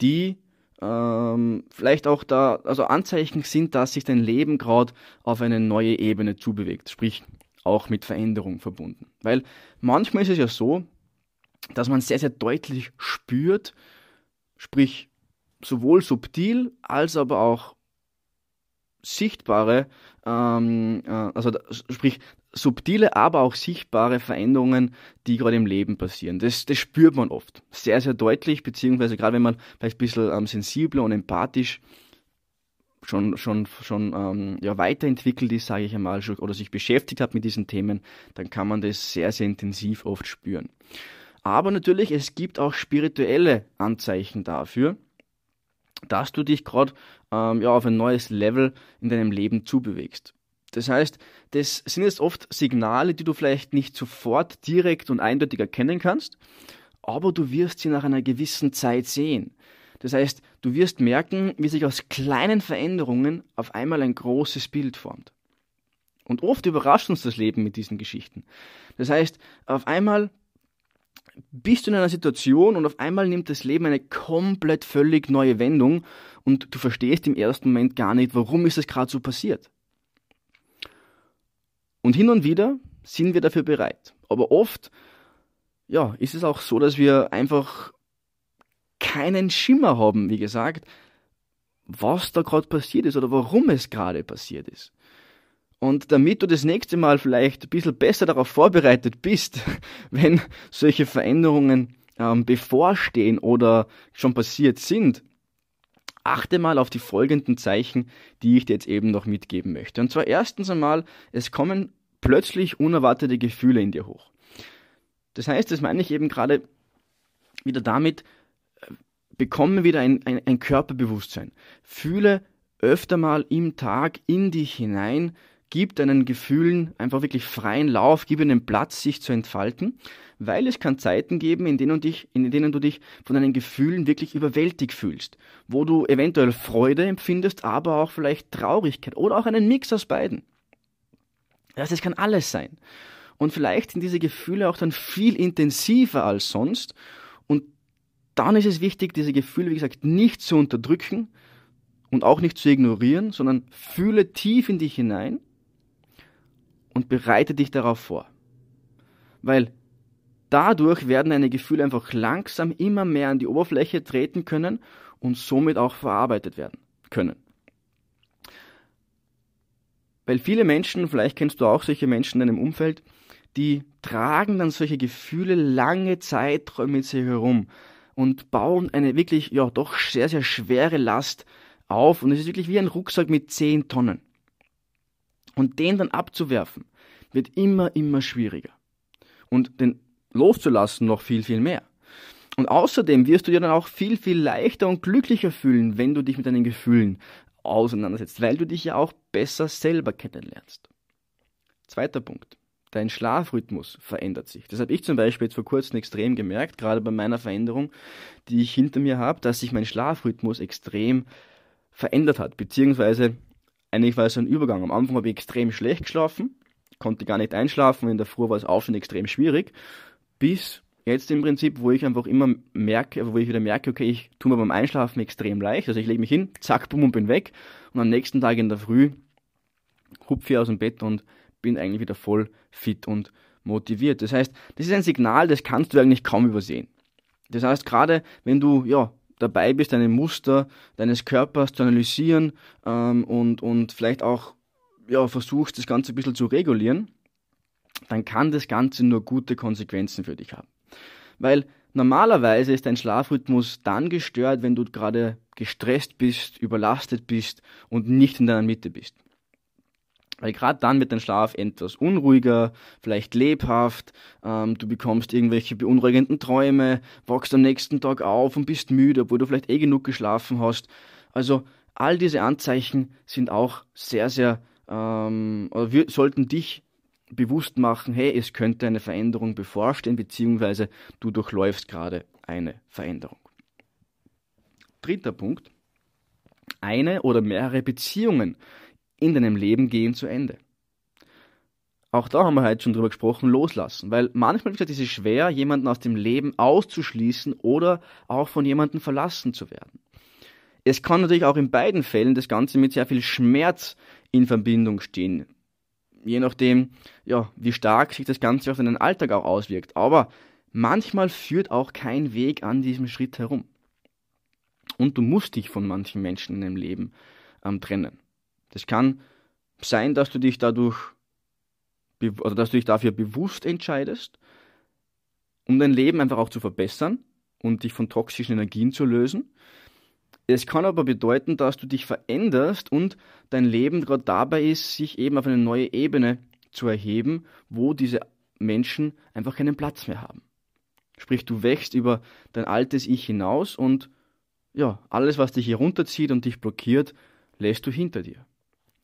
A: die ähm, vielleicht auch da, also Anzeichen sind, dass sich dein Leben gerade auf eine neue Ebene zubewegt, sprich auch mit Veränderung verbunden. Weil manchmal ist es ja so, dass man sehr, sehr deutlich spürt, sprich sowohl subtil als aber auch sichtbare, ähm, äh, also sprich subtile, aber auch sichtbare Veränderungen, die gerade im Leben passieren. Das, das spürt man oft sehr, sehr deutlich, beziehungsweise gerade wenn man vielleicht ein bisschen ähm, sensibler und empathisch schon, schon, schon ähm, ja, weiterentwickelt ist, sage ich einmal, oder sich beschäftigt hat mit diesen Themen, dann kann man das sehr, sehr intensiv oft spüren. Aber natürlich, es gibt auch spirituelle Anzeichen dafür, dass du dich gerade ähm, ja, auf ein neues Level in deinem Leben zubewegst. Das heißt, das sind jetzt oft Signale, die du vielleicht nicht sofort direkt und eindeutig erkennen kannst, aber du wirst sie nach einer gewissen Zeit sehen. Das heißt, du wirst merken, wie sich aus kleinen Veränderungen auf einmal ein großes Bild formt. Und oft überrascht uns das Leben mit diesen Geschichten. Das heißt, auf einmal bist du in einer Situation und auf einmal nimmt das Leben eine komplett völlig neue Wendung und du verstehst im ersten Moment gar nicht, warum ist das gerade so passiert. Und hin und wieder sind wir dafür bereit. Aber oft, ja, ist es auch so, dass wir einfach keinen Schimmer haben, wie gesagt, was da gerade passiert ist oder warum es gerade passiert ist. Und damit du das nächste Mal vielleicht ein bisschen besser darauf vorbereitet bist, (laughs) wenn solche Veränderungen ähm, bevorstehen oder schon passiert sind, achte mal auf die folgenden Zeichen, die ich dir jetzt eben noch mitgeben möchte. Und zwar erstens einmal, es kommen plötzlich unerwartete Gefühle in dir hoch. Das heißt, das meine ich eben gerade wieder damit, äh, bekomme wieder ein, ein, ein Körperbewusstsein. Fühle öfter mal im Tag in dich hinein, gib deinen Gefühlen einfach wirklich freien Lauf, gib ihnen Platz, sich zu entfalten, weil es kann Zeiten geben, in denen, dich, in denen du dich von deinen Gefühlen wirklich überwältigt fühlst, wo du eventuell Freude empfindest, aber auch vielleicht Traurigkeit oder auch einen Mix aus beiden. Das, das kann alles sein. Und vielleicht sind diese Gefühle auch dann viel intensiver als sonst. Und dann ist es wichtig, diese Gefühle, wie gesagt, nicht zu unterdrücken und auch nicht zu ignorieren, sondern fühle tief in dich hinein und bereite dich darauf vor. Weil dadurch werden deine Gefühle einfach langsam immer mehr an die Oberfläche treten können und somit auch verarbeitet werden können. Weil viele Menschen, vielleicht kennst du auch solche Menschen in deinem Umfeld, die tragen dann solche Gefühle lange Zeiträume mit sich herum und bauen eine wirklich, ja, doch sehr, sehr schwere Last auf. Und es ist wirklich wie ein Rucksack mit 10 Tonnen. Und den dann abzuwerfen, wird immer, immer schwieriger. Und den loszulassen noch viel, viel mehr. Und außerdem wirst du dir dann auch viel, viel leichter und glücklicher fühlen, wenn du dich mit deinen Gefühlen auseinandersetzt, weil du dich ja auch besser selber kennenlernst. Zweiter Punkt. Dein Schlafrhythmus verändert sich. Das habe ich zum Beispiel jetzt vor kurzem extrem gemerkt, gerade bei meiner Veränderung, die ich hinter mir habe, dass sich mein Schlafrhythmus extrem verändert hat, beziehungsweise eigentlich war es ein Übergang. Am Anfang habe ich extrem schlecht geschlafen, konnte gar nicht einschlafen, in der Früh war es auch schon extrem schwierig, bis jetzt im Prinzip, wo ich einfach immer merke, wo ich wieder merke, okay, ich tue mir beim Einschlafen extrem leicht, also ich lege mich hin, zack, bumm und bin weg und am nächsten Tag in der Früh hupfe ich aus dem Bett und bin eigentlich wieder voll fit und motiviert. Das heißt, das ist ein Signal, das kannst du eigentlich kaum übersehen. Das heißt, gerade wenn du ja dabei bist, deine Muster deines Körpers zu analysieren ähm, und, und vielleicht auch ja, versuchst, das Ganze ein bisschen zu regulieren, dann kann das Ganze nur gute Konsequenzen für dich haben. Weil normalerweise ist dein Schlafrhythmus dann gestört, wenn du gerade gestresst bist, überlastet bist und nicht in deiner Mitte bist. Weil gerade dann wird dein Schlaf etwas unruhiger, vielleicht lebhaft, ähm, du bekommst irgendwelche beunruhigenden Träume, wachst am nächsten Tag auf und bist müde, obwohl du vielleicht eh genug geschlafen hast. Also all diese Anzeichen sind auch sehr, sehr, ähm, oder wir sollten dich bewusst machen, hey, es könnte eine Veränderung bevorstehen, beziehungsweise du durchläufst gerade eine Veränderung. Dritter Punkt. Eine oder mehrere Beziehungen in deinem Leben gehen zu Ende. Auch da haben wir heute schon drüber gesprochen, loslassen. Weil manchmal, ist es schwer, jemanden aus dem Leben auszuschließen oder auch von jemandem verlassen zu werden. Es kann natürlich auch in beiden Fällen das Ganze mit sehr viel Schmerz in Verbindung stehen. Je nachdem, ja, wie stark sich das Ganze auf deinen Alltag auch auswirkt. Aber manchmal führt auch kein Weg an diesem Schritt herum. Und du musst dich von manchen Menschen in deinem Leben ähm, trennen. Das kann sein, dass du dich dadurch, oder dass du dich dafür bewusst entscheidest, um dein Leben einfach auch zu verbessern und dich von toxischen Energien zu lösen. Es kann aber bedeuten, dass du dich veränderst und dein Leben gerade dabei ist, sich eben auf eine neue Ebene zu erheben, wo diese Menschen einfach keinen Platz mehr haben. Sprich, du wächst über dein altes Ich hinaus und ja, alles, was dich hier runterzieht und dich blockiert, lässt du hinter dir.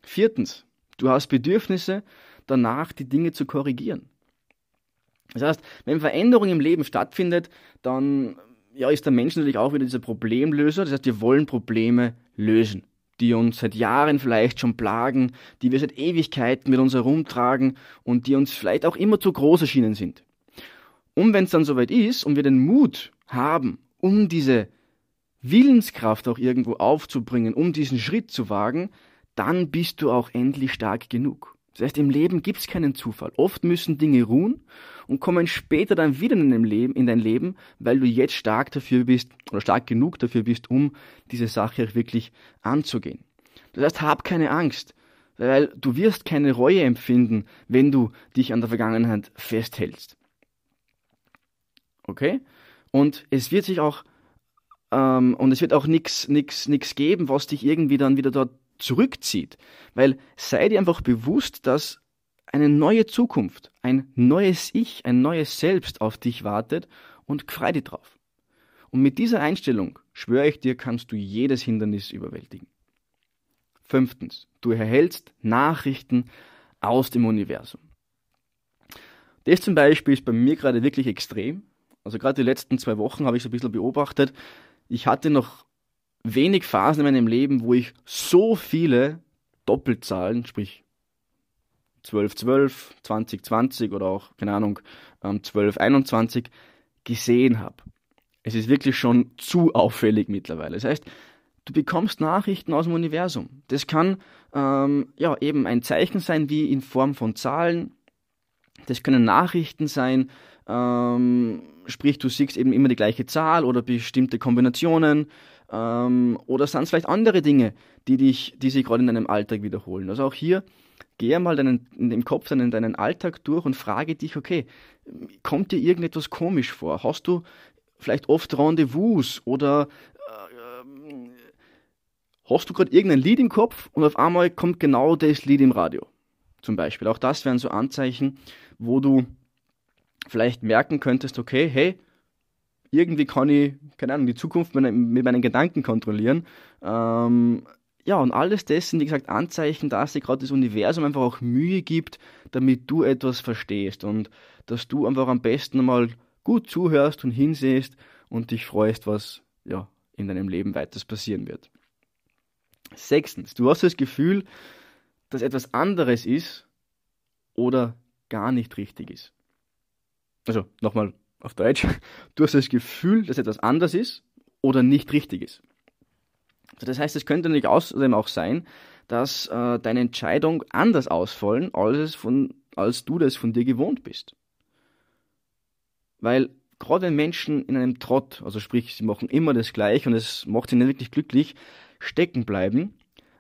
A: Viertens, du hast Bedürfnisse danach, die Dinge zu korrigieren. Das heißt, wenn Veränderung im Leben stattfindet, dann ja, ist der Mensch natürlich auch wieder dieser Problemlöser. Das heißt, wir wollen Probleme lösen, die uns seit Jahren vielleicht schon plagen, die wir seit Ewigkeiten mit uns herumtragen und die uns vielleicht auch immer zu groß erschienen sind. Und wenn es dann soweit ist und wir den Mut haben, um diese Willenskraft auch irgendwo aufzubringen, um diesen Schritt zu wagen, dann bist du auch endlich stark genug. Das heißt, im Leben gibt es keinen Zufall. Oft müssen Dinge ruhen und kommen später dann wieder in, dein Leben, in dein Leben, weil du jetzt stark dafür bist oder stark genug dafür bist, um diese Sache auch wirklich anzugehen. Das heißt, hab keine Angst, weil du wirst keine Reue empfinden, wenn du dich an der Vergangenheit festhältst. Okay? Und es wird sich auch ähm, und es wird auch nichts nix, nix geben, was dich irgendwie dann wieder dort zurückzieht. Weil sei dir einfach bewusst, dass eine neue Zukunft, ein neues Ich, ein neues Selbst auf dich wartet und frei dich drauf. Und mit dieser Einstellung, schwöre ich dir, kannst du jedes Hindernis überwältigen. Fünftens, du erhältst Nachrichten aus dem Universum. Das zum Beispiel ist bei mir gerade wirklich extrem. Also gerade die letzten zwei Wochen habe ich so ein bisschen beobachtet. Ich hatte noch wenig Phasen in meinem Leben, wo ich so viele Doppelzahlen, sprich 1212, 2020 oder auch, keine Ahnung, 1221 ähm, gesehen habe. Es ist wirklich schon zu auffällig mittlerweile. Das heißt, du bekommst Nachrichten aus dem Universum. Das kann ähm, ja eben ein Zeichen sein, wie in Form von Zahlen. Das können Nachrichten sein, ähm, sprich, du siehst eben immer die gleiche Zahl oder bestimmte Kombinationen. Ähm, oder sind es vielleicht andere Dinge, die, dich, die sich gerade in deinem Alltag wiederholen? Also auch hier, gehe mal deinen, in dem Kopf deinen, deinen Alltag durch und frage dich, okay, kommt dir irgendetwas komisch vor? Hast du vielleicht oft Rendezvous oder äh, hast du gerade irgendein Lied im Kopf und auf einmal kommt genau das Lied im Radio? Zum Beispiel. Auch das wären so Anzeichen, wo du vielleicht merken könntest, okay, hey, irgendwie kann ich, keine Ahnung, die Zukunft mit, mit meinen Gedanken kontrollieren. Ähm, ja, und alles das sind, wie gesagt, Anzeichen, dass sich gerade das Universum einfach auch Mühe gibt, damit du etwas verstehst und dass du einfach am besten mal gut zuhörst und hinsehst und dich freust, was ja, in deinem Leben weiters passieren wird. Sechstens, du hast das Gefühl, dass etwas anderes ist oder gar nicht richtig ist. Also nochmal auf Deutsch, du hast das Gefühl, dass etwas anders ist oder nicht richtig ist. Also das heißt, es könnte natürlich außerdem auch sein, dass äh, deine Entscheidung anders ausfallen, als, von, als du das von dir gewohnt bist. Weil gerade wenn Menschen in einem Trott, also sprich, sie machen immer das Gleiche und es macht sie nicht wirklich glücklich, stecken bleiben,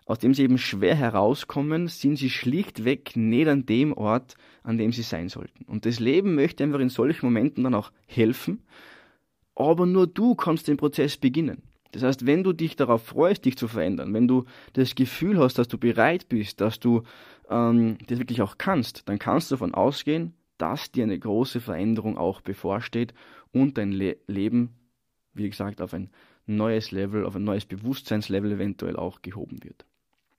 A: aus dem sie eben schwer herauskommen, sind sie schlichtweg nicht an dem Ort, an dem sie sein sollten. Und das Leben möchte einfach in solchen Momenten dann auch helfen, aber nur du kannst den Prozess beginnen. Das heißt, wenn du dich darauf freust, dich zu verändern, wenn du das Gefühl hast, dass du bereit bist, dass du ähm, das wirklich auch kannst, dann kannst du davon ausgehen, dass dir eine große Veränderung auch bevorsteht und dein Le Leben, wie gesagt, auf ein neues Level, auf ein neues Bewusstseinslevel eventuell auch gehoben wird.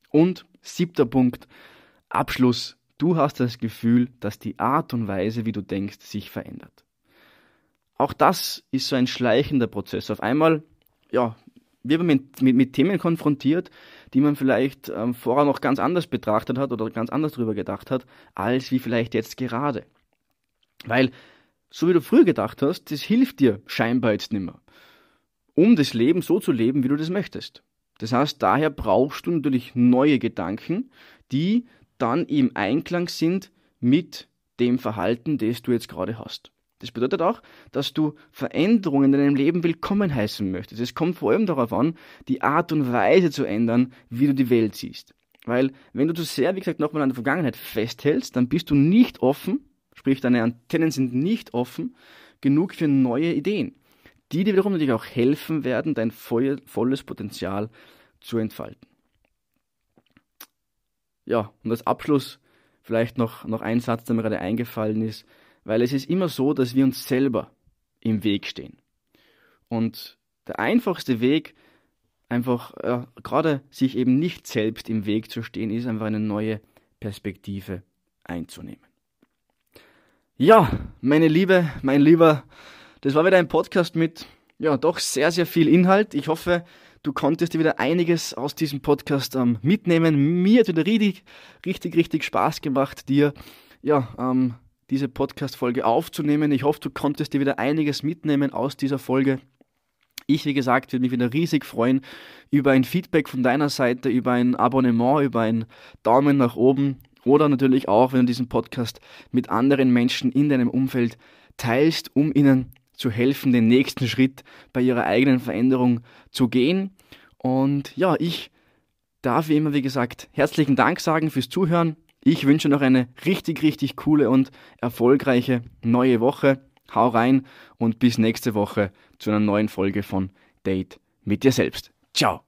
A: Und siebter Punkt, Abschluss. Du hast das Gefühl, dass die Art und Weise, wie du denkst, sich verändert. Auch das ist so ein schleichender Prozess. Auf einmal, ja, wird man mit, mit, mit Themen konfrontiert, die man vielleicht ähm, vorher noch ganz anders betrachtet hat oder ganz anders drüber gedacht hat, als wie vielleicht jetzt gerade. Weil, so wie du früher gedacht hast, das hilft dir scheinbar jetzt nimmer, um das Leben so zu leben, wie du das möchtest. Das heißt, daher brauchst du natürlich neue Gedanken, die dann im Einklang sind mit dem Verhalten, das du jetzt gerade hast. Das bedeutet auch, dass du Veränderungen in deinem Leben willkommen heißen möchtest. Es kommt vor allem darauf an, die Art und Weise zu ändern, wie du die Welt siehst. Weil wenn du zu sehr, wie gesagt, nochmal an der Vergangenheit festhältst, dann bist du nicht offen, sprich deine Antennen sind nicht offen genug für neue Ideen. Die dir wiederum natürlich auch helfen werden, dein volles Potenzial zu entfalten. Ja, und als Abschluss vielleicht noch, noch ein Satz, der mir gerade eingefallen ist, weil es ist immer so, dass wir uns selber im Weg stehen. Und der einfachste Weg, einfach äh, gerade sich eben nicht selbst im Weg zu stehen, ist einfach eine neue Perspektive einzunehmen. Ja, meine Liebe, mein Lieber, das war wieder ein Podcast mit ja doch sehr, sehr viel Inhalt. Ich hoffe, du konntest dir wieder einiges aus diesem Podcast ähm, mitnehmen. Mir hat wieder richtig, richtig, richtig Spaß gemacht, dir ja ähm, diese Podcast-Folge aufzunehmen. Ich hoffe, du konntest dir wieder einiges mitnehmen aus dieser Folge. Ich, wie gesagt, würde mich wieder riesig freuen über ein Feedback von deiner Seite, über ein Abonnement, über einen Daumen nach oben oder natürlich auch, wenn du diesen Podcast mit anderen Menschen in deinem Umfeld teilst, um ihnen zu helfen, den nächsten Schritt bei ihrer eigenen Veränderung zu gehen. Und ja, ich darf wie immer, wie gesagt, herzlichen Dank sagen fürs Zuhören. Ich wünsche noch eine richtig, richtig coole und erfolgreiche neue Woche. Hau rein und bis nächste Woche zu einer neuen Folge von Date mit dir selbst. Ciao.